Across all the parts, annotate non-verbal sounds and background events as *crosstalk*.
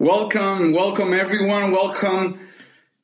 Welcome, welcome everyone. Welcome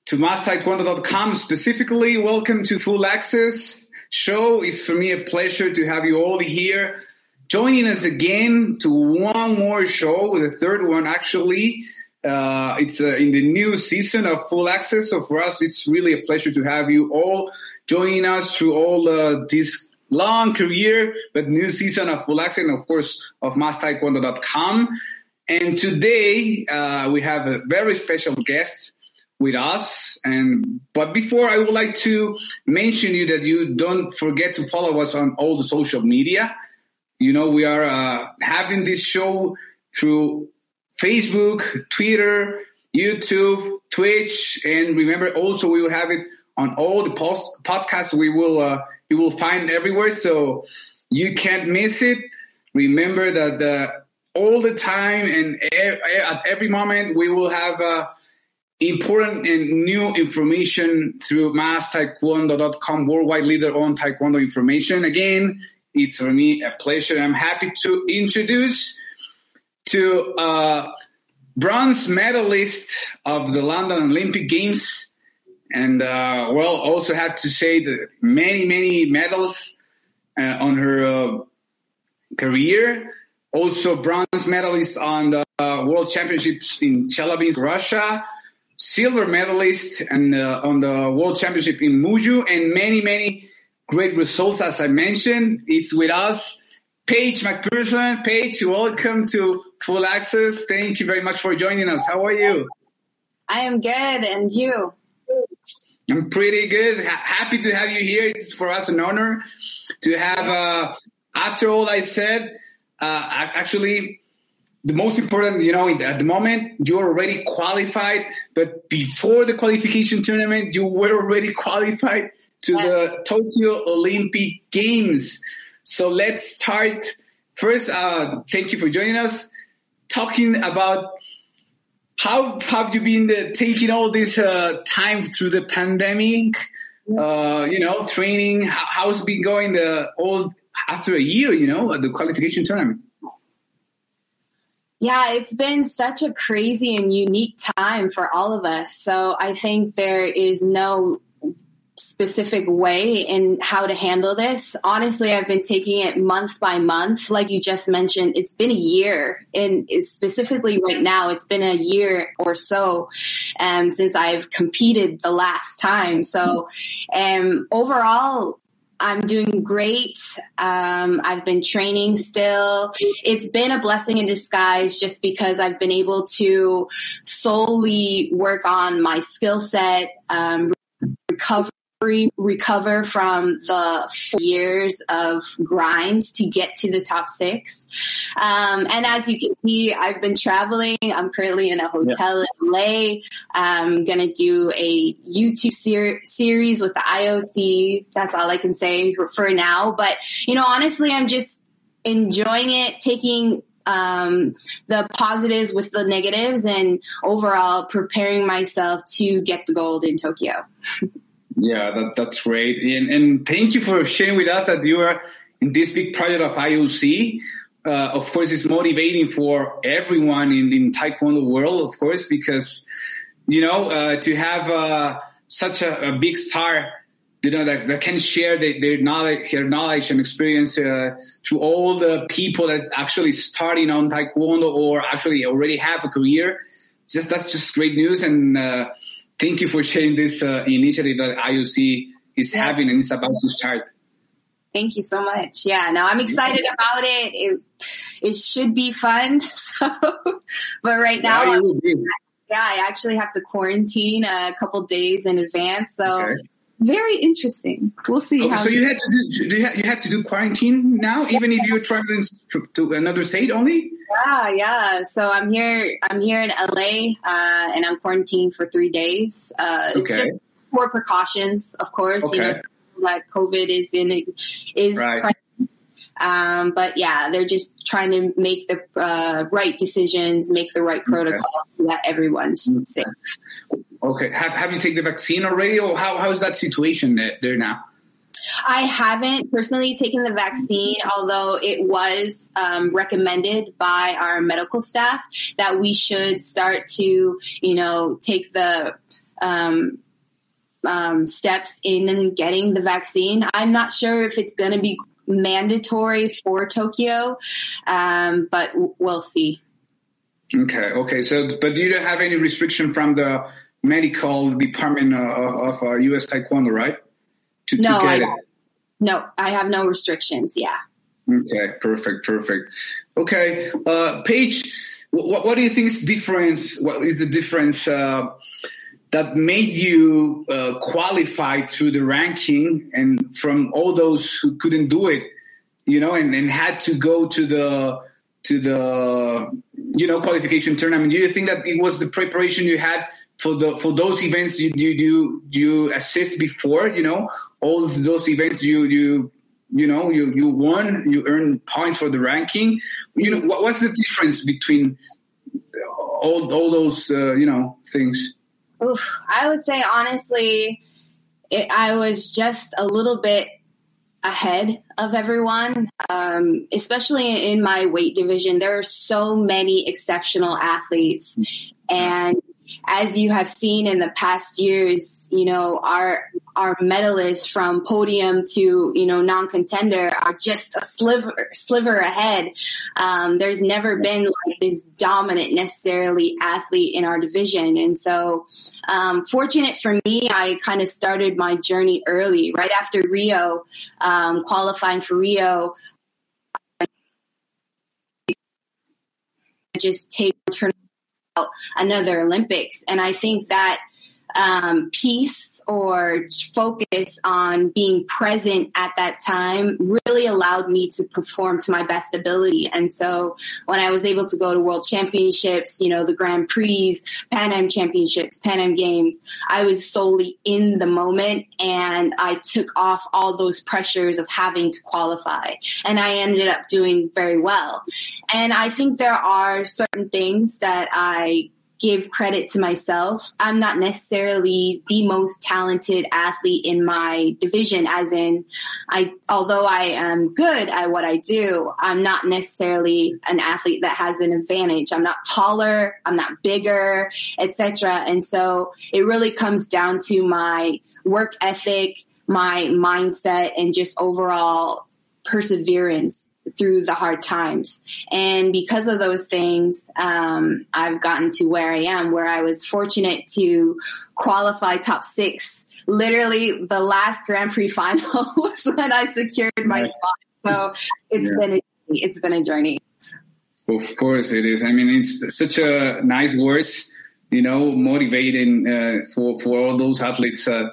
to MasTaekwondo.com. Specifically, welcome to Full Access Show. It's for me a pleasure to have you all here joining us again to one more show, the third one actually. Uh, it's uh, in the new season of Full Access. So for us, it's really a pleasure to have you all joining us through all uh, this long career, but new season of Full Access and of course of MasTaekwondo.com. And today uh, we have a very special guest with us. And but before, I would like to mention you that you don't forget to follow us on all the social media. You know, we are uh, having this show through Facebook, Twitter, YouTube, Twitch, and remember also we will have it on all the post- podcasts we will uh, you will find everywhere. So you can't miss it. Remember that uh, all the time and at every moment we will have uh, important and new information through mastaekwondo.com, worldwide leader on taekwondo information. Again, it's for me a pleasure. I'm happy to introduce to uh, bronze medalist of the London Olympic Games. And, uh, well, also have to say that many, many medals uh, on her uh, career also bronze medalist on the uh, World Championships in Chelyabinsk, Russia, silver medalist and uh, on the World Championship in Muju, and many, many great results. As I mentioned, it's with us, Paige McPherson. Paige, welcome to Full Access. Thank you very much for joining us. How are you? I am good, and you? I'm pretty good. H- happy to have you here. It's for us an honor to have. Uh, after all I said uh, actually the most important, you know, at the moment you're already qualified, but before the qualification tournament, you were already qualified to yes. the Tokyo Olympic Games. So let's start. First, uh, thank you for joining us. Talking about how have you been uh, taking all this uh, time through the pandemic? Uh, you know, training. How, how's it been going? The all after a year, you know, at the qualification tournament. Yeah, it's been such a crazy and unique time for all of us. So I think there is no specific way in how to handle this. Honestly, I've been taking it month by month. Like you just mentioned, it's been a year and specifically right now, it's been a year or so, um, since I've competed the last time. So, um, overall, I'm doing great. Um, I've been training still. It's been a blessing in disguise just because I've been able to solely work on my skill set, um, recover recover from the four years of grinds to get to the top six. Um, and as you can see, I've been traveling. I'm currently in a hotel yeah. in LA. I'm going to do a YouTube ser- series with the IOC. That's all I can say for, for now. But, you know, honestly, I'm just enjoying it, taking um, the positives with the negatives and overall preparing myself to get the gold in Tokyo. *laughs* Yeah, that, that's great. And, and thank you for sharing with us that you are in this big project of IOC. Uh, of course, it's motivating for everyone in, in Taekwondo world, of course, because, you know, uh, to have uh, such a, a, big star, you know, that, that can share the, their knowledge, their knowledge and experience uh, to all the people that actually starting on Taekwondo or actually already have a career. Just that's just great news. And uh, thank you for sharing this uh, initiative that IOC is having and it's about to start. Thank you so much. Yeah, no, I'm excited about it. It, it should be fun. *laughs* So, but right now, yeah, yeah, I actually have to quarantine a couple days in advance. So okay. Very interesting. We'll see. how so you had to do, do you, have, you have to do quarantine now, even if you're traveling to another state only? Yeah, yeah. So I'm here. I'm here in LA, uh, and I'm quarantined for three days. Uh, okay. Just more precautions, of course. Okay. You know, like COVID is in is. Right. Um, but yeah, they're just trying to make the uh, right decisions, make the right protocol okay. that everyone's okay. safe. Okay. Have Have you taken the vaccine already, or how how is that situation there, now? I haven't personally taken the vaccine, although it was um, recommended by our medical staff that we should start to, you know, take the um, um, steps in getting the vaccine. I'm not sure if it's going to be mandatory for Tokyo, um, but we'll see. Okay, okay. So, but you don't have any restriction from the medical department of, of uh, U.S. Taekwondo, right? To, no, to I, it. no, I have no restrictions. Yeah. Okay, perfect, perfect. Okay, uh, Paige, what, what do you think is difference? What is the difference uh, that made you uh, qualify through the ranking and from all those who couldn't do it, you know, and, and had to go to the to the you know qualification tournament? Do you think that it was the preparation you had for the for those events you you you, you assist before? You know, all those events you you you know you you won, you earn points for the ranking. You know, what, what's the difference between all all those uh, you know things? Oof, I would say honestly, it, I was just a little bit ahead of everyone, um, especially in my weight division. There are so many exceptional athletes, and as you have seen in the past years, you know, our our medalists from podium to you know non-contender are just a sliver sliver ahead. Um, there's never been like this dominant necessarily athlete in our division, and so um, fortunate for me, I kind of started my journey early, right after Rio, um, qualifying for Rio. Just take turn another Olympics. And I think that um, peace or focus on being present at that time really allowed me to perform to my best ability. And so when I was able to go to world championships, you know, the Grand Prix, Pan Am championships, Pan Am games, I was solely in the moment and I took off all those pressures of having to qualify. And I ended up doing very well. And I think there are certain things that I give credit to myself. I'm not necessarily the most talented athlete in my division, as in, I, although I am good at what I do, I'm not necessarily an athlete that has an advantage. I'm not taller, I'm not bigger, etc. And so it really comes down to my work ethic, my mindset, and just overall perseverance through the hard times. And because of those things, um, I've gotten to where I am, where I was fortunate to qualify top six. Literally, the last Grand Prix final *laughs* was when I secured my right. spot. So it's yeah. been a, it's been a journey. Of course, it is. I mean, it's such a nice words, you know, motivating uh, for for all those athletes. Uh,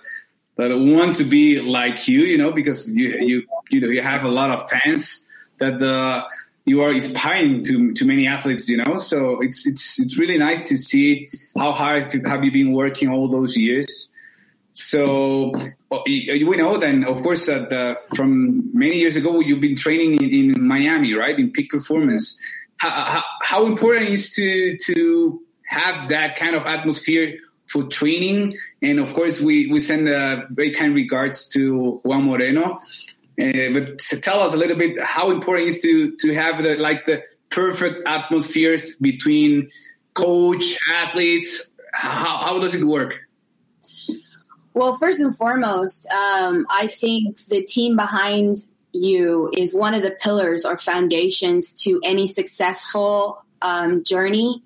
that want to be like you, you know, because you you you know you have a lot of fans that uh, you are inspiring to to many athletes. You know, so it's it's it's really nice to see how hard have you been working all those years. So uh, we know then, of course, that uh, from many years ago you've been training in, in Miami, right, in peak performance. How, how, how important is to to have that kind of atmosphere for training. And of course, we, we send uh, very kind regards to Juan Moreno. Uh, but tell us a little bit how important it is to to have the like the perfect atmospheres between coach, athletes. How, how does it work? Well, first and foremost, um, I think the team behind you is one of the pillars or foundations to any successful um, journey.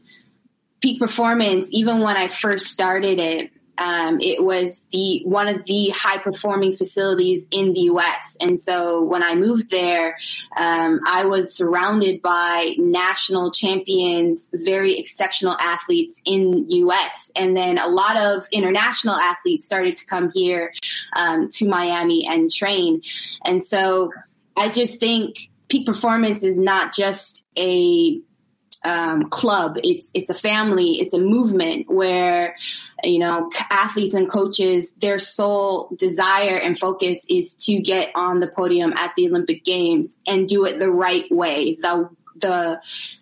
Peak performance, even when I first started it, um, it was the one of the high performing facilities in the U.S. And so when I moved there, um, I was surrounded by national champions, very exceptional athletes in U.S. And then a lot of international athletes started to come here um, to Miami and train. And so I just think peak performance is not just a um, club. It's it's a family. It's a movement where you know athletes and coaches their sole desire and focus is to get on the podium at the Olympic Games and do it the right way, the the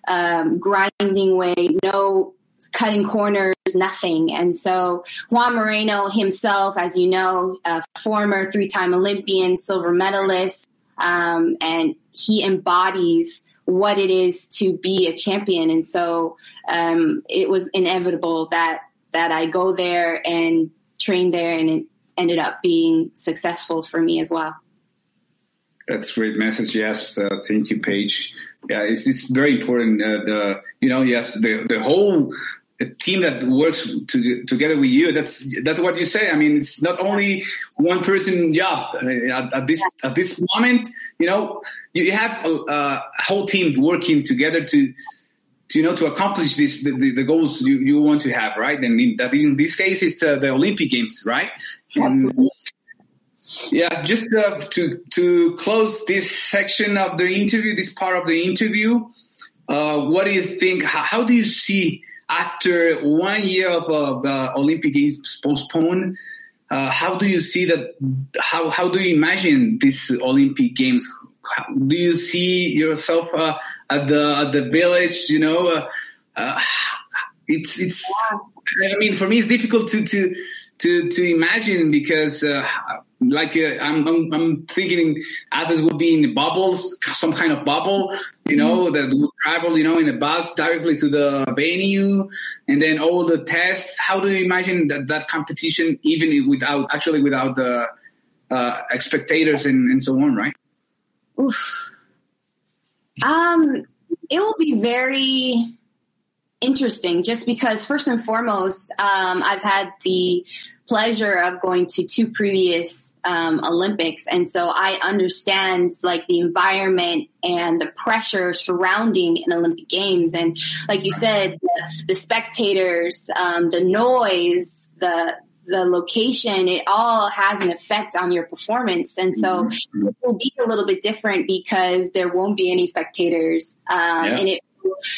um, grinding way. No cutting corners, nothing. And so Juan Moreno himself, as you know, a former three-time Olympian, silver medalist, um, and he embodies what it is to be a champion. And so um, it was inevitable that that I go there and train there, and it ended up being successful for me as well. That's great message. Yes, uh, thank you, Paige. Yeah, it's, it's very important. Uh, the you know, yes, the the whole team that works to, together with you. That's that's what you say. I mean, it's not only one person job. I mean, at, at, this at this moment, you know, you have a, a, whole team working together to. To, you know, to accomplish this, the, the, the goals you, you want to have, right? And in, that in this case, it's uh, the Olympic Games, right? And, yeah, just uh, to to close this section of the interview, this part of the interview, uh, what do you think? How, how, do you see after one year of uh, Olympic Games postponed? Uh, how do you see that? How how do you imagine this Olympic Games? How, do you see yourself uh, at the at the village? You know, uh, it's it's. I mean, for me, it's difficult to to to to imagine because uh, like uh, I'm, I'm, I'm thinking others would be in bubbles, some kind of bubble, you know, mm-hmm. that would travel, you know, in a bus directly to the venue, and then all the tests. How do you imagine that that competition, even without actually without the uh, spectators and, and so on, right? Oof. Um, it will be very interesting just because first and foremost, um, I've had the pleasure of going to two previous um, Olympics, and so I understand like the environment and the pressure surrounding an Olympic Games, and like you said, the, the spectators, um, the noise, the the location, it all has an effect on your performance. And so mm-hmm. it will be a little bit different because there won't be any spectators. Um, yeah. and it,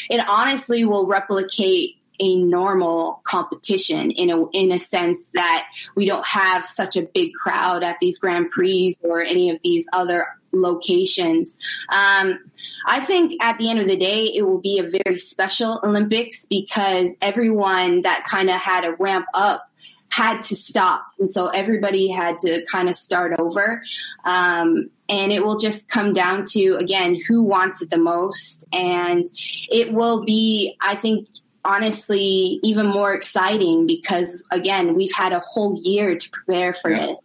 it honestly will replicate a normal competition in a in a sense that we don't have such a big crowd at these Grand Prix or any of these other locations. Um, I think at the end of the day, it will be a very special Olympics because everyone that kind of had to ramp up had to stop. And so everybody had to kind of start over. Um, and it will just come down to, again, who wants it the most. And it will be, I think, honestly even more exciting because again we've had a whole year to prepare for yeah. this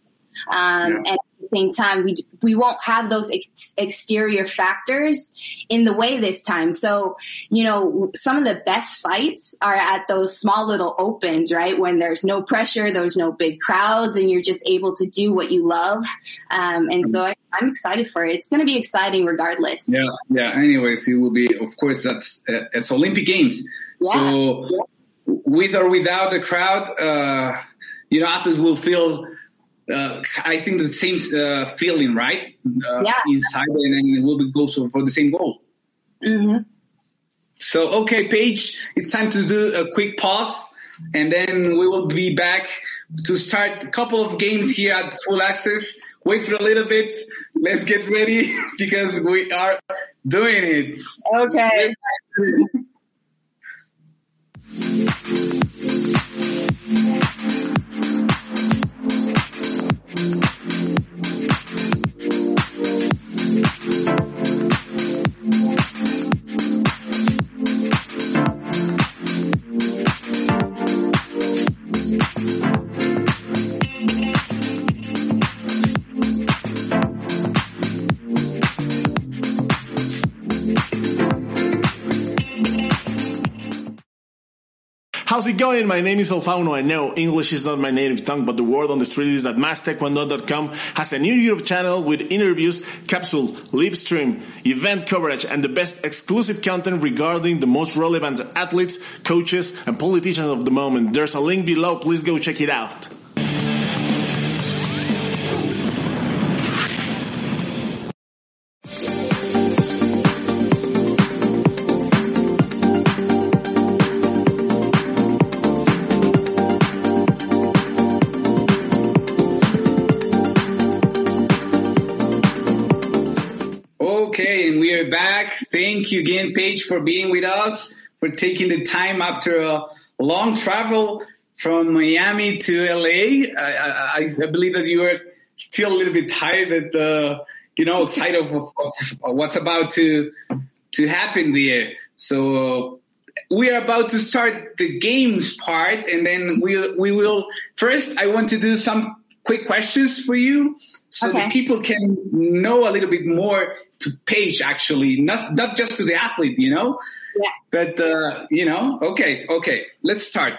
um, yeah. and at the same time we we won't have those ex- exterior factors in the way this time so you know some of the best fights are at those small little opens right when there's no pressure there's no big crowds and you're just able to do what you love um, and so I, I'm excited for it. It's going to be exciting regardless. Yeah, yeah. Anyways, it will be, of course, that's uh, it's Olympic Games. Yeah. So with or without the crowd, uh, you know, athletes will feel. Uh, I think the same uh, feeling, right? Uh, yeah. Inside, and then we'll be go for the same goal. Mm-hmm. So, okay, Paige, it's time to do a quick pause, and then we will be back to start a couple of games here at Full Access. Wait for a little bit. Let's get ready *laughs* because we are doing it. Okay. *laughs* Thank you. How's it going? My name is Alfauno. I know English is not my native tongue, but the word on the street is that MasTaekwondo.com has a new YouTube channel with interviews, capsules, live stream, event coverage, and the best exclusive content regarding the most relevant athletes, coaches, and politicians of the moment. There's a link below. Please go check it out. Thank you again, Paige, for being with us for taking the time after a long travel from Miami to LA. I, I, I believe that you are still a little bit tired, but uh, you know, excited of, of, of, what's about to to happen there. So we are about to start the games part, and then we we will first. I want to do some quick questions for you, so Okay. that people can know a little bit more to Paige Actually, not not just to the athlete, you know. Yeah. But uh, you know, okay, okay. Let's start.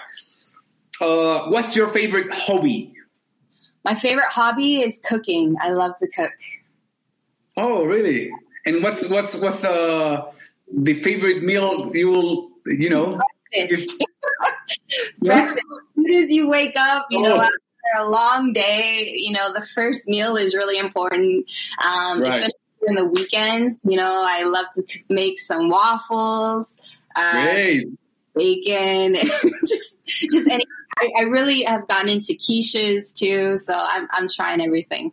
Uh, what's your favorite hobby? My favorite hobby is cooking. I love to cook. Oh, really? And what's what's what's the the favorite meal you will you know? Breakfast. *laughs* Breakfast. As soon as you wake up, you know, Oh. after a long day, you know, the first meal is really important. Um, Right. especially during the weekends. You know, I love to make some waffles, uh, bacon, *laughs* just just any. I, I really have gotten into quiches too, so I'm I'm trying everything.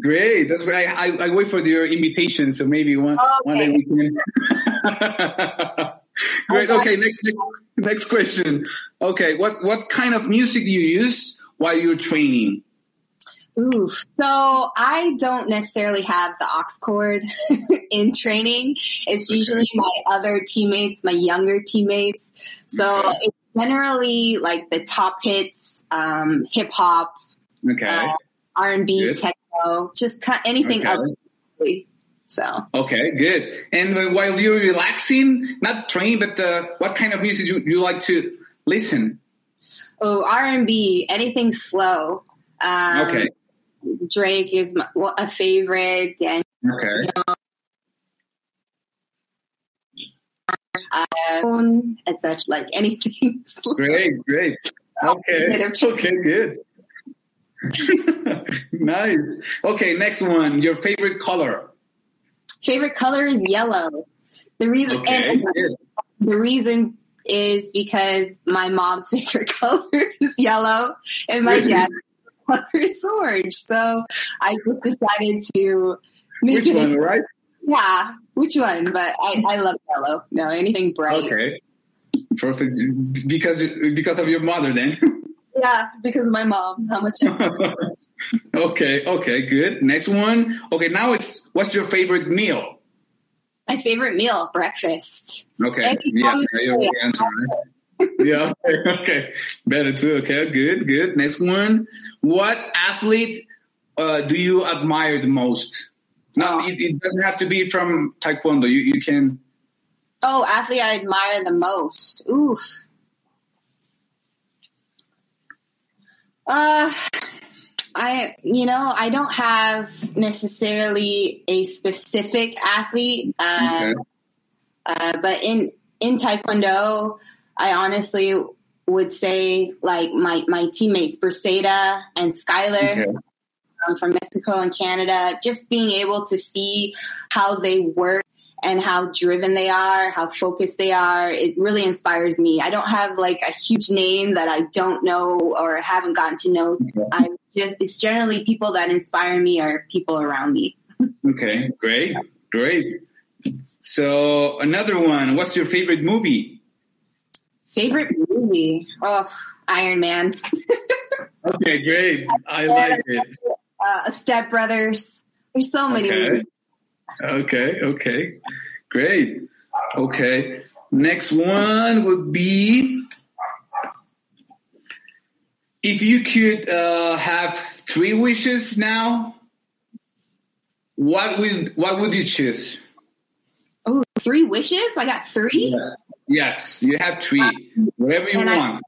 Great. That's why I, I, I wait for your invitation. So maybe one one day Okay. we can. *laughs* *laughs* Great. Okay. Next, next next question. Okay. What what kind of music do you use while you're training? Oof. So I don't necessarily have the aux cord *laughs* in training. It's usually my other teammates, my younger teammates. So Okay. it's generally like the top hits, um, hip hop, Okay. uh, R and B, techno, just anything Okay. other. So Okay. Good. And while you're relaxing, not training, but uh, what kind of music you, you like to listen? oh R and B, anything slow. Um, Okay. Drake is my, well, a favorite, and Okay. uh, etc. Like anything. *laughs* Great. Great. Okay. Okay. Good. *laughs* nice. Okay. Next one. Your favorite color. Favorite color is yellow. The reason Okay. and the reason is because my mom's *laughs* favorite color is yellow and my Really? dad's color is orange. So I just decided to make Which it one? Right. yeah, which one? But I, I love yellow. No, anything bright. Okay. Perfect. Because because of your mother, then. *laughs* Yeah, because of my mom. How much *laughs* okay. Okay. Good. Next one. Okay. Now it's what's your favorite meal? my favorite meal, breakfast. Okay. Yeah. Yeah, your answer, right? yeah. Okay. *laughs* okay. Better too. Okay. Good. Good. Next one. What athlete uh, do you admire the most? No, Oh. it, it doesn't have to be from Taekwondo. You you can. Oh, athlete I admire the most. Oof. Uh, I, you know, I don't have necessarily a specific athlete, uh, Okay. uh, but in in Taekwondo, I honestly would say like my my teammates Briseida and Skylar Okay. um, from Mexico and Canada, just being able to see how they work and how driven they are, how focused they are, it really inspires me. I don't have like a huge name that I don't know or haven't gotten to know. I just it's generally people that inspire me or people around me. Okay. Great. Great. So another one. What's your favorite movie? Favorite movie? Oh, Iron Man, *laughs* Okay. Great. I like it. uh, Step Brothers. There's so many Okay. movies. Okay, okay. Great. Okay. Next one would be if you could uh, have three wishes now, what would what would you choose? Oh, three wishes? I got three. Yes. Yes, you have three. Whatever you I- want.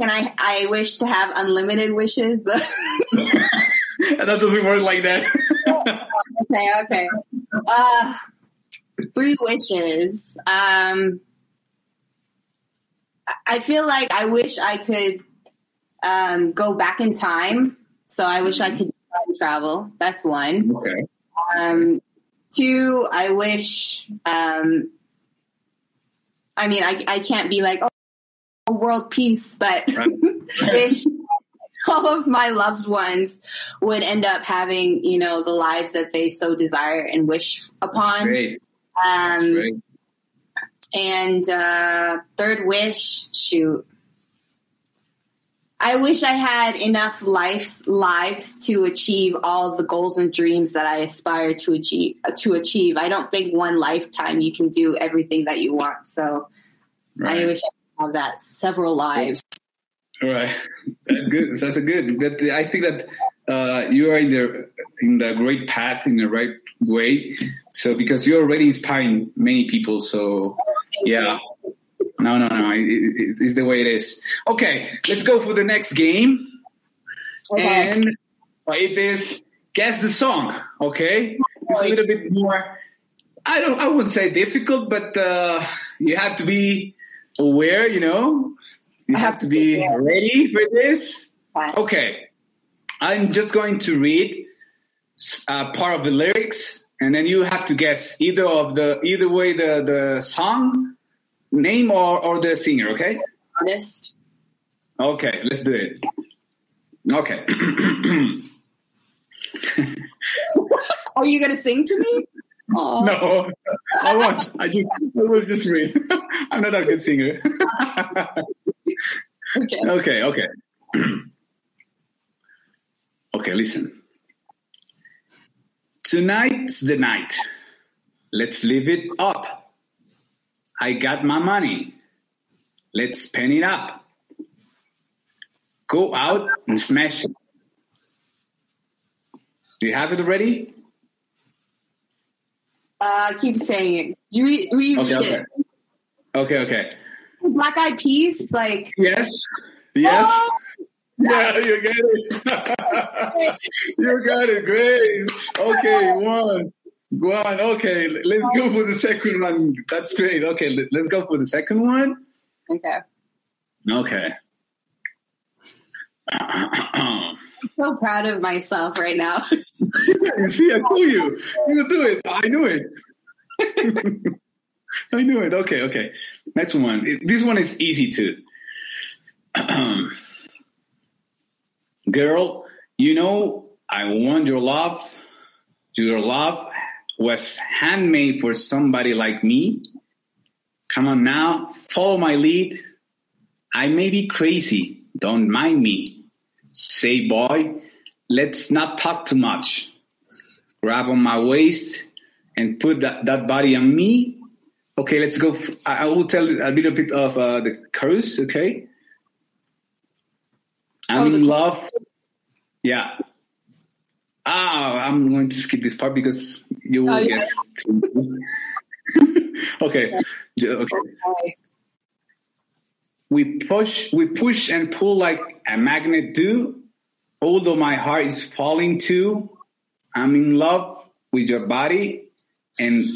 Can I? I wish to have unlimited wishes. that doesn't work like that. *laughs* okay, okay. Uh, three wishes. Um, I- I feel like I wish I could um, go back in time. So I wish I could travel. That's one. okay. Um, two, I wish. Um, I mean, I I can't be like oh world peace, but Right. *laughs* wish all of my loved ones would end up having you know the lives that they so desire and wish upon. Great. Um, Great. And uh, third wish, shoot. I wish I had enough lives lives to achieve all the goals and dreams that I aspire to achieve. To achieve, I don't think one lifetime you can do everything that you want. So Right. I wish I had that several lives. Right. That's good. That's a good. That I think that uh, you are in the in the great path in the right way. So because you're already inspiring many people. So yeah. No, no, no. It, it, it's the way it is. Okay, let's go for the next game. Okay. And it is guess the song. Okay, it's a little bit more. I don't. I wouldn't say difficult, but uh, you have to be aware. You know, you have, have to be be ready for this. Fine. Okay, I'm just going to read uh, part of the lyrics, and then you have to guess either of the either way the the song name or or the singer. Okay. Artist. Okay, let's do it. Okay. *laughs* Are you gonna sing to me? Aw. *laughs* no, I won't. I just I was just reading. *laughs* I'm not a good singer. Okay. okay, okay. *clears throat* okay, listen. Tonight's the night. Let's live it up. I got my money. Let's spend it up. Go out and smash it. Do you have it already? Uh, keep saying it. Do we read Okay, okay. it? Okay, okay. Black Eyed Peas, like. Yes. Yes. Oh, *laughs* Yeah, *laughs* you got it. you got it. Great. Okay, one. One. Okay, let's go for the second one. That's great. Okay, let- let's go for the second one. okay. Okay. I'm so proud of myself right now. *laughs* you see, I told you. You do it. I knew it. *laughs* I knew it. Okay, okay. Next one. This one is easy too. *clears throat* Girl, you know I want your love. Your love was handmade for somebody like me. Come on now, follow my lead. I may be crazy, don't mind me. Say, boy, let's not talk too much. Grab on my waist and put that, that body on me. Okay, let's go. I will tell a little bit of uh, the chorus, okay? I'm Oh, in love. Yeah. Ah, I'm going to skip this part because you will Oh, yeah. get. *laughs* okay. J- Okay. Okay. We push, we push and pull like a magnet do. Although my heart is falling too, I'm in love with your body. And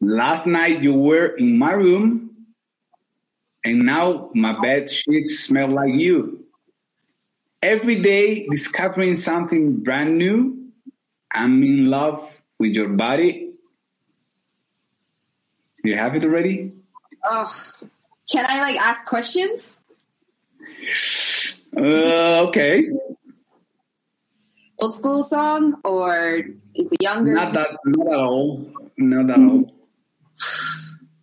last night you were in my room, and now my bed sheets smell like you. Every day discovering something brand new. I'm in love with your body. You have it already? Ugh. Can I like ask questions? Uh, okay. Old school song or is it younger? Not that, not at all. Not at all.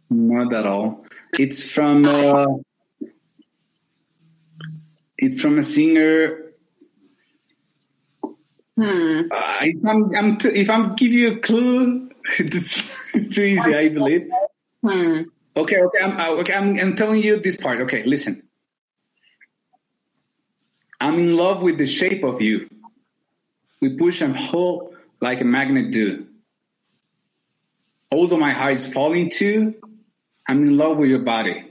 Not at all. It's from, uh, it's from a singer. Hmm. Uh, if I'm, I'm t- if I'm give you a clue, *laughs* it's too easy, I believe. Hmm. Okay, okay, I'm, uh, okay, I'm, I'm telling you this part. Okay, listen. I'm in love with the shape of you. We push and pull like a magnet do. Although my heart is falling too, I'm in love with your body.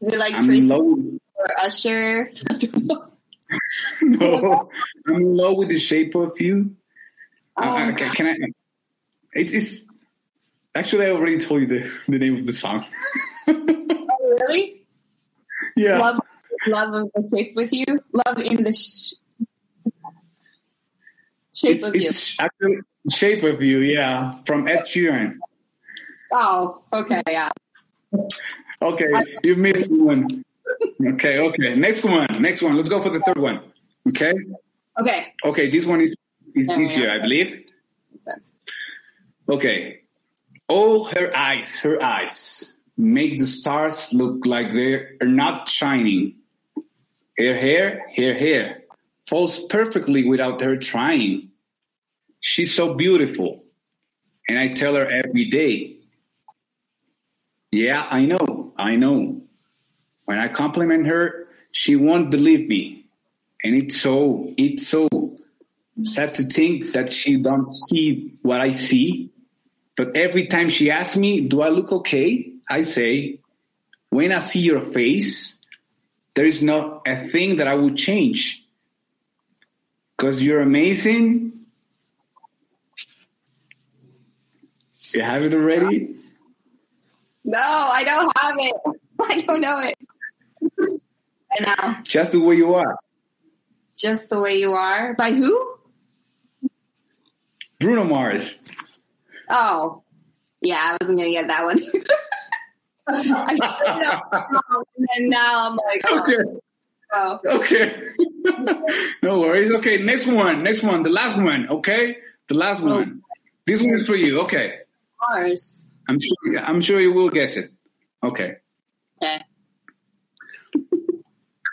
Is it like I'm Tracy. With, or Usher? *laughs* *laughs* no, I'm in love with the shape of you. Oh, Uh, can I? It is actually I already told you the, the name of the song. *laughs* Oh, really? yeah. Love, love of the shape with you. Love in the sh- shape it's, of you. it's actually shape of you. Yeah, from Ed Sheeran. Oh, okay, yeah. Okay, you missed one. Okay, okay. Next one. Next one. Let's go for the third one. Okay. Okay, Okay. This one is is easier. I believe. makes sense. Okay. Oh, her eyes, her eyes make the stars look like they're not shining. Her hair, her hair falls perfectly without her trying. She's so beautiful. And I tell her every day, yeah, I know, I know. When I compliment her, she won't believe me. And it's so, it's so sad to think that she don't see what I see. But every time she asks me, do I look okay? I say, when I see your face, there is not a thing that I would change. Because you're amazing. You have it already? No, I don't have it. *laughs* I don't know it. I know. Um, just the way you are. Just the way you are. By who? Bruno Mars. Oh, yeah, I wasn't gonna get that one. *laughs* I should and then now I'm like, oh, Okay. oh. Okay. *laughs* no worries. Okay, next one. Next one. The last one. Okay? The last oh. one. This one is for you. Okay. Mars. I'm sure I'm sure you will guess it. Okay. Okay.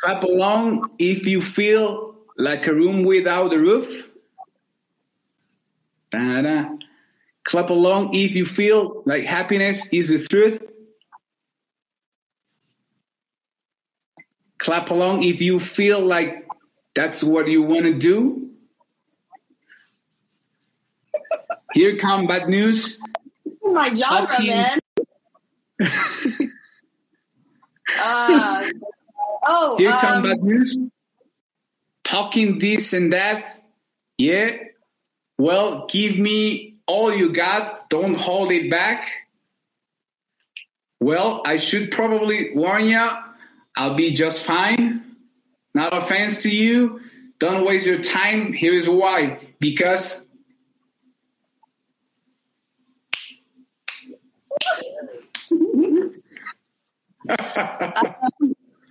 Clap along if you feel like a room without a roof. Da-da. Clap along if you feel like happiness is the truth. Clap along if you feel like that's what you want to do. Here come bad news. My genre, Talking- man. *laughs* uh, oh, Here come um, bad news. Talking this and that. Yeah. Well, give me all you got. Don't hold it back. Well, I should probably warn you. I'll be just fine. Not offense to you. Don't waste your time. Here is why. Because *laughs* *laughs*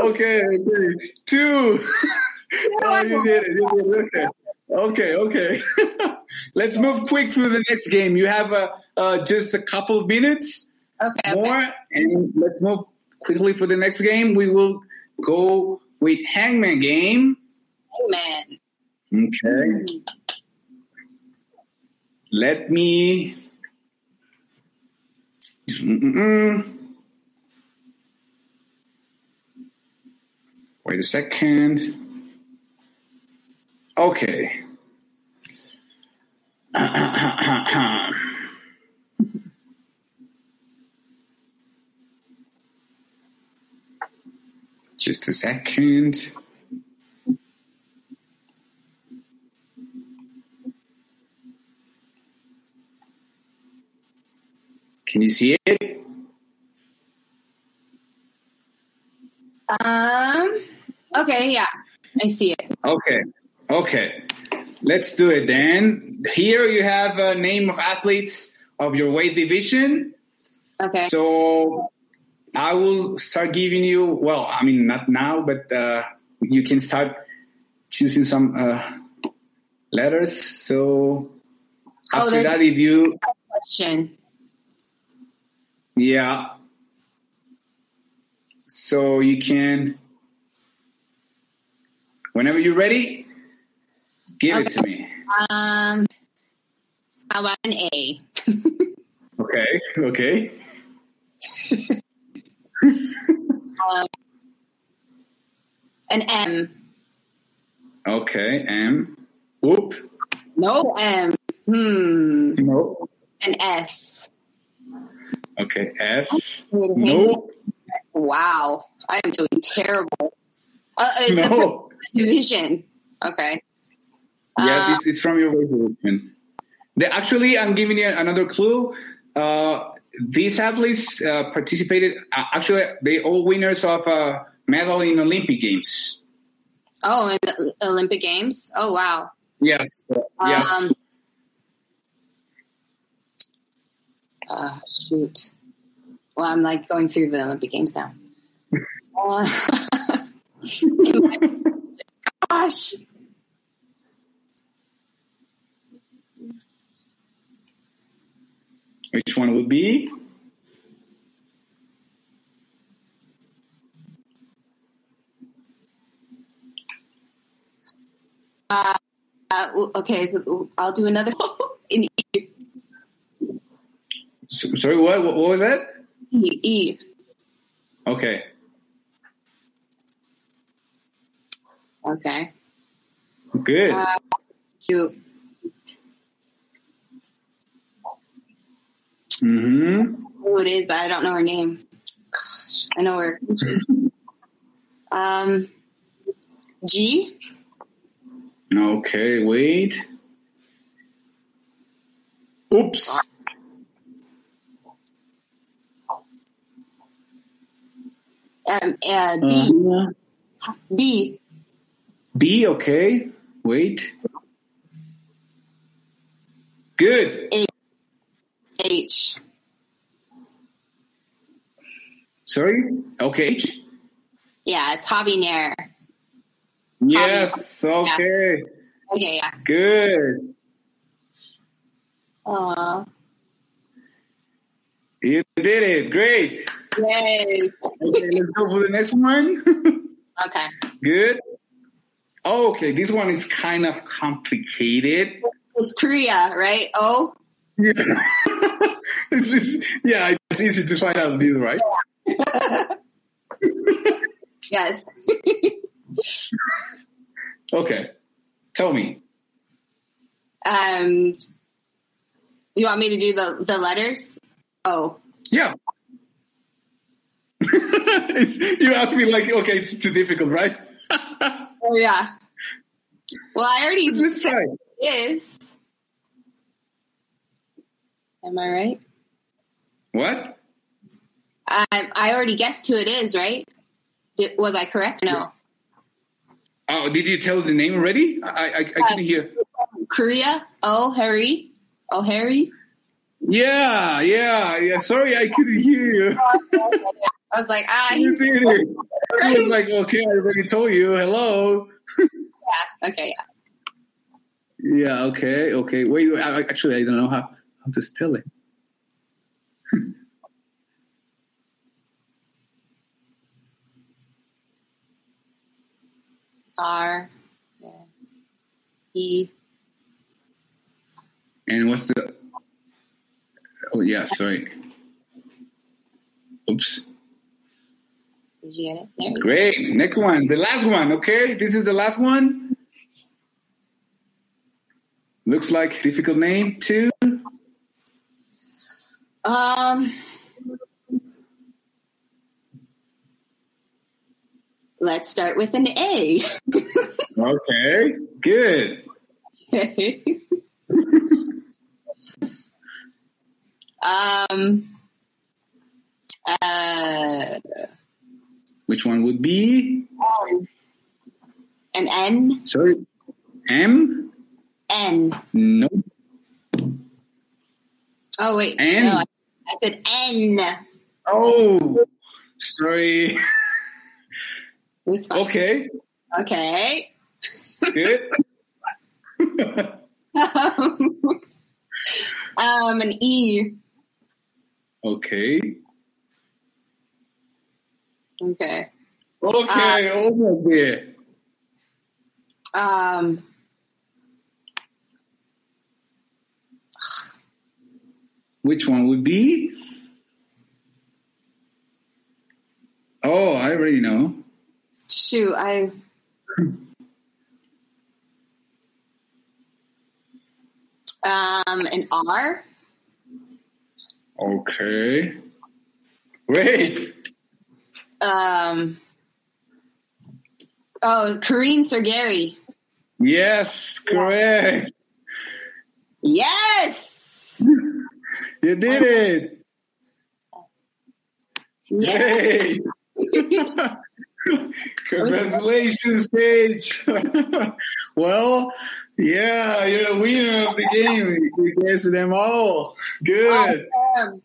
okay, okay. Two. *laughs* Oh, you did it. You did it. Okay. Okay, okay. *laughs* Let's move quick to the next game. You have uh, uh, just a couple of minutes Okay, more, okay. and let's move quickly for the next game. We will go with Hangman game. Amen. Okay. Let me. Mm-mm. Wait a second. Okay. *laughs* Just a second. Can you see it? Um. Okay, yeah, I see it. Okay. Okay. Let's do it then. Here you have a name of athletes of your weight division. Okay. So I will start giving you, well, I mean, not now, but uh, you can start choosing some uh, letters. So Oh, after there's- that, if you, Question. yeah. So you can, whenever you're ready, give it to me. Um. How about an A? *laughs* Okay. Okay. Um, an M. Okay. M. Whoop. No M. Hmm. No. An S. Okay. S. Nope. Wow, I am doing terrible. Uh, it's No. division. Okay. Yes, Uh, it's, it's from your resolution. The, actually, I'm giving you another clue. uh, these athletes uh, participated. Uh, actually, they all winners of uh, medal in Olympic Games. Oh, in the Olympic Games. Oh, wow. Yes. yes. Um, uh, shoot. Well, I'm like going through the Olympic Games now. *laughs* *laughs* Gosh. Which one would be? Uh, uh, okay, I'll do another *laughs* in E. S- Sorry, what? What was that? E. Okay. Okay. Good. Uh, shoot. mm-hmm. who it is, but I don't know her name. Gosh, I know her. *laughs* um, G. Okay, wait. Oops. Um, uh, B. Uh, B. B, okay. Wait. Good. H. Sorry? Okay. H? Yeah, it's Hobby Nair. Yes, okay. Okay, yeah. Good. Aw. You did it. Great. Yes. Okay, let's go for the next one. *laughs* Okay. Good. Okay, this one is kind of complicated. It's Korea, right? Oh. Yeah. *laughs* it's just, yeah, it's easy to find out these, right? *laughs* Yes. *laughs* Okay. Tell me. um, you want me to do the the letters? Oh. Yeah. it's, you asked me like, okay, it's too difficult, right? Oh yeah. Well, I already Let's is. Am I right? What? I I already guessed who it is, right? Did, was I correct? No. Oh, did you tell the name already? I I, I uh, couldn't hear. Korea. Oh, Harry. Oh, Harry. Yeah, yeah, yeah. Sorry, I couldn't hear you. *laughs* Oh, I was like, ah, he's. I was like, *laughs* okay, I already told you. Hello. yeah. Okay. Yeah. Yeah. Okay. Okay. Wait. wait, I, actually, I don't know how how to spell it. R. Yeah. E. And what's the? Oh yeah. Sorry. Oops. Did you get it? There we go. Great. Next one. The last one. Okay. This is the last one. Looks like difficult name too. Um. Let's start with an A. *laughs* Okay. Good. *laughs* um. Uh. Which one would be? An N. Sorry. M. N. No. Oh wait. N. No, I, said N. Oh. Sorry. Okay. Okay. Good. *laughs* *laughs* um, an E. okay. Okay. Okay. Almost there. Um. Which one would be? Oh, I already know. Shoot, I. *clears throat* Um, an R. Okay. Wait. Um. Oh, Kareen Sergeri. Yes, correct. Yes. You did it. Yeah. Great. *laughs* Congratulations, Paige. *laughs* well, yeah, you're the winner of the game. You guessed them all. Good. Awesome.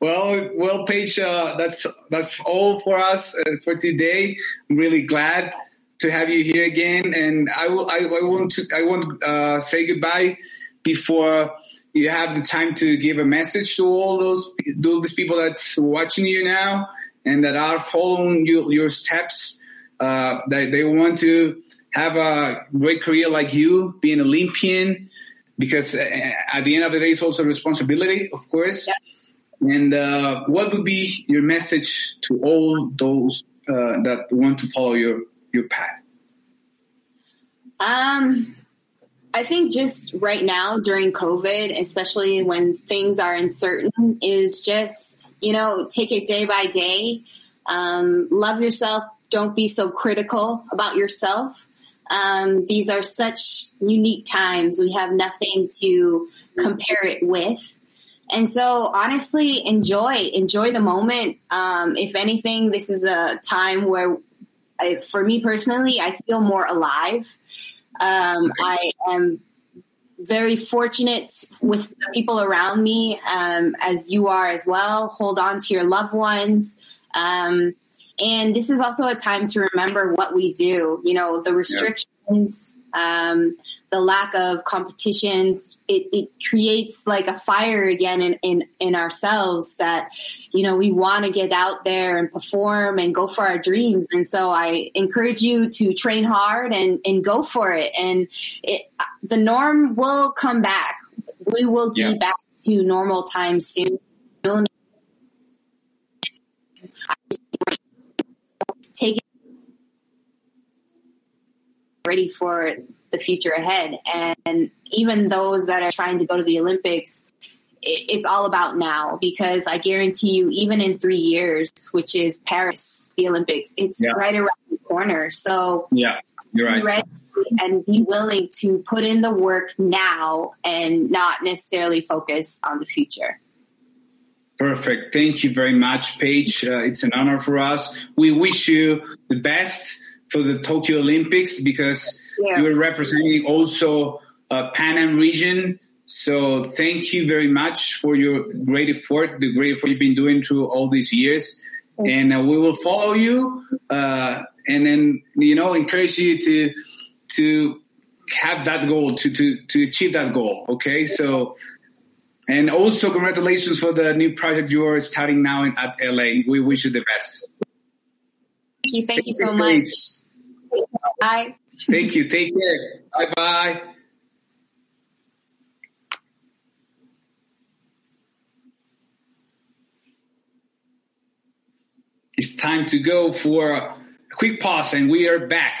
Well, well, Paige, uh, that's that's all for us uh, for today. I'm really glad to have you here again, and I will. I, I want to. I want uh, say goodbye before you have the time to give a message to all those those people that's watching you now and that are following you, your steps. Uh, that they want to have a great career like you, be an Olympian, because uh, at the end of the day, it's also a responsibility, of course. Yeah. And uh, what would be your message to all those uh, that want to follow your your path? Um, I think just right now during COVID, especially when things are uncertain, is just, you know, take it day by day. Um, love yourself. Don't be so critical about yourself. Um, these are such unique times. We have nothing to compare it with. And so honestly, enjoy, enjoy the moment. Um, if anything, this is a time where I, for me personally, I feel more alive. Um, I am very fortunate with the people around me, um, as you are as well. Hold on to your loved ones. Um, and this is also a time to remember what we do. You know, the restrictions, um, the lack of competitions, it, it creates like a fire again in, in, in ourselves that, you know, we want to get out there and perform and go for our dreams. And so I encourage you to train hard and, and go for it. And it, the norm will come back. We will be Yeah. back to normal times soon. Take it ready for the future ahead. And even those that are trying to go to the Olympics, it's all about now because I guarantee you, even in three years, which is Paris, the Olympics, it's Yeah. right around the corner. So Yeah, you're be ready and be willing to put in the work now and not necessarily focus on the future. Perfect. Thank you very much, Paige. Uh, it's an honor for us. We wish you the best for the Tokyo Olympics because Yeah. you are representing also uh, Pan Am region. So thank you very much for your great effort, the great effort you've been doing through all these years. And uh, we will follow you, uh, and then you know encourage you to to have that goal to to to achieve that goal. Okay, so and also congratulations for the new project you are starting now in, at LA. We wish you the best. Thank you. Thank you so much. Bye. Thank you. Take care. Bye bye. It's time to go for a quick pause and we are back.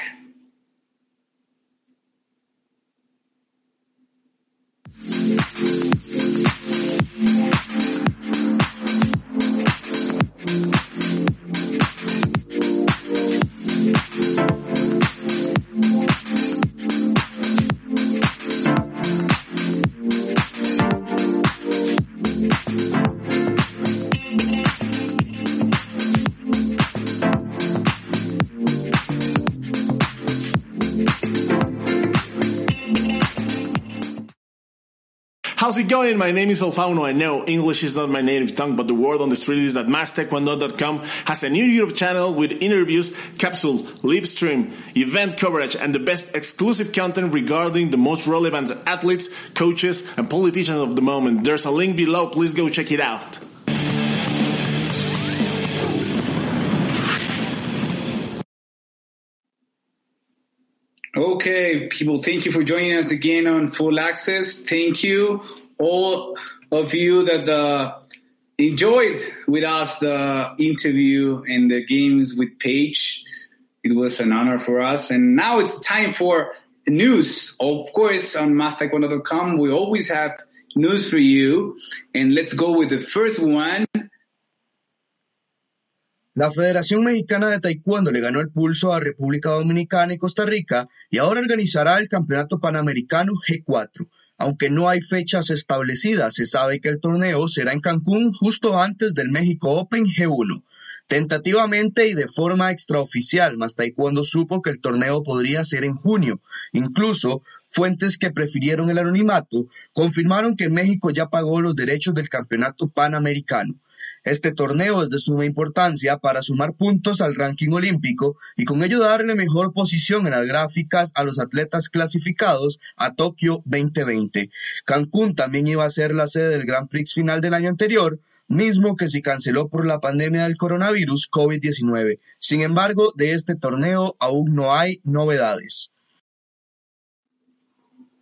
How's it going? My name is Alfauno. I know English is not my native tongue, but the word on the street is that MasTaekwondo.com has a new YouTube channel with interviews, capsules, live stream, event coverage, and the best exclusive content regarding the most relevant athletes, coaches, and politicians of the moment. There's a link below. Please go check it out. Okay, people, thank you for joining us again on Full Access. Thank you, all of you that uh, enjoyed with us the interview and the games with Paige. It was an honor for us. And now it's time for news. Of course, on mastaekwondo.com, we always have news for you. And let's go with the first one. La Federación Mexicana de Taekwondo le ganó el pulso a República Dominicana y Costa Rica y ahora organizará el Campeonato Panamericano G4. Aunque no hay fechas establecidas, se sabe que el torneo será en Cancún justo antes del México Open G1. Tentativamente y de forma extraoficial, más Taekwondo supo que el torneo podría ser en junio. Incluso, fuentes que prefirieron el anonimato confirmaron que México ya pagó los derechos del campeonato panamericano. Este torneo es de suma importancia para sumar puntos al ranking olímpico y con ello darle mejor posición en las gráficas a los atletas clasificados a Tokio 2020. Cancún también iba a ser la sede del Grand Prix final del año anterior, mismo que se canceló por la pandemia del coronavirus COVID-19. Sin embargo, de este torneo aún no hay novedades.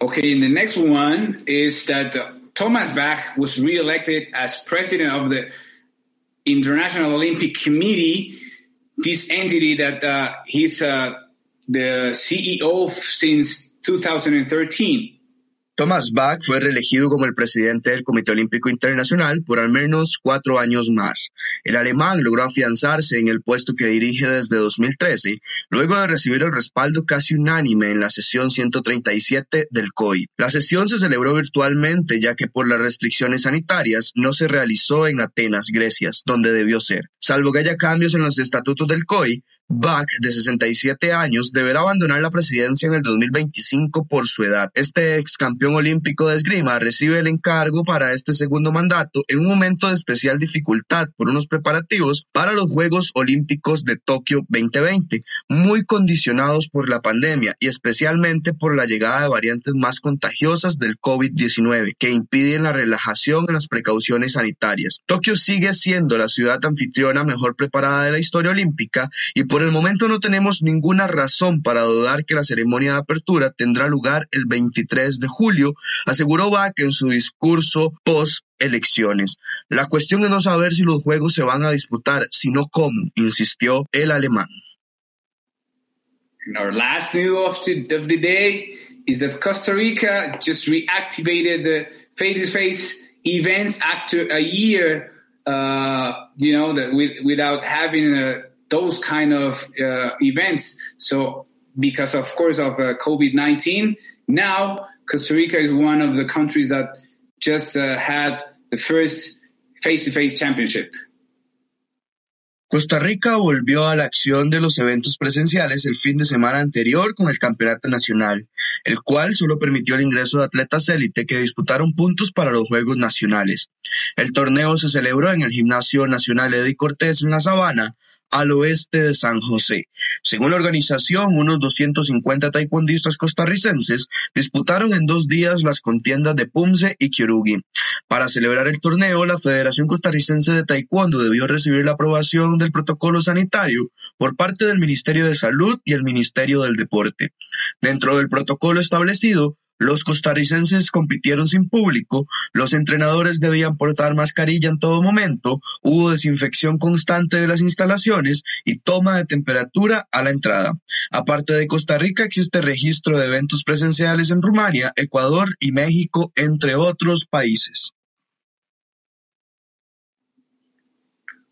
Okay, the next one is that Thomas Bach was re-elected as president of the International Olympic Committee, this entity that uh, he's uh, the CEO since 2013. Thomas Bach fue reelegido como el presidente del Comité Olímpico Internacional por al menos cuatro años más. El alemán logró afianzarse en el puesto que dirige desde 2013, luego de recibir el respaldo casi unánime en la sesión 137 del COI. La sesión se celebró virtualmente ya que por las restricciones sanitarias no se realizó en Atenas, Grecia, donde debió ser. Salvo que haya cambios en los estatutos del COI, Bach, de 67 años, deberá abandonar la presidencia en el 2025 por su edad. Este ex campeón olímpico de esgrima recibe el encargo para este segundo mandato en un momento de especial dificultad por unos preparativos para los Juegos Olímpicos de Tokio 2020, muy condicionados por la pandemia y especialmente por la llegada de variantes más contagiosas del COVID-19 que impiden la relajación en las precauciones sanitarias. Tokio sigue siendo la ciudad anfitriona mejor preparada de la historia olímpica y por por el momento no tenemos ninguna razón para dudar que la ceremonia de apertura tendrá lugar el 23 de julio, aseguró Bach en su discurso post elecciones. La cuestión es no saber si los juegos se van a disputar, sino cómo, insistió el alemán. Our last news of the, day is that Costa Rica just reactivated the face-to-face events after a year, uh, you know, that without having a those kind of uh, events. So because of course of uh, COVID-19, now Costa Rica is one of the countries that just uh, had the first face-to-face championship. Costa Rica volvió a la acción de los eventos presenciales el fin de semana anterior con el Campeonato Nacional, el cual solo permitió el ingreso de atletas élite que disputaron puntos para los Juegos Nacionales. El torneo se celebró en el Gimnasio Nacional Eddie Cortés en La Sabana, al oeste de San José. Según la organización, unos 250 taekwondistas costarricenses disputaron en dos días las contiendas de Pumse y Kyorugi. Para celebrar el torneo, la Federación Costarricense de Taekwondo debió recibir la aprobación del protocolo sanitario por parte del Ministerio de Salud y el Ministerio del Deporte. Dentro del protocolo establecido, los costarricenses compitieron sin público, los entrenadores debían portar mascarilla en todo momento, hubo desinfección constante de las instalaciones y toma de temperatura a la entrada. Aparte de Costa Rica existe registro de eventos presenciales en Rumania, Ecuador y México, entre otros países.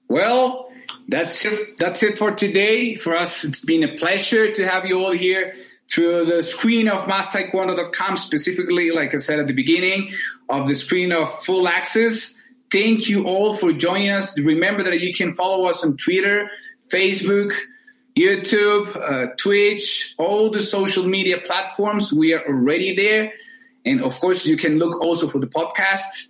Well, that's it, that's it for today. For us, it's been a pleasure to have you all here. Through the screen of mastaekwondo.com, specifically, like I said at the beginning, of the screen of full access. Thank you all for joining us. Remember that you can follow us on Twitter, Facebook, YouTube, uh, Twitch, all the social media platforms. We are already there. And of course, you can look also for the podcast.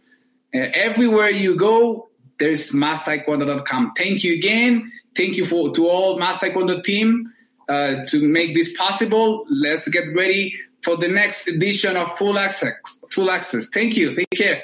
Uh, everywhere you go, there's mastaekwondo.com. Thank you again. Thank you for to all MasTaekwondo team uh, to make this possible. Let's get ready for the next edition of Full Access. Full Access. Thank you. Take care.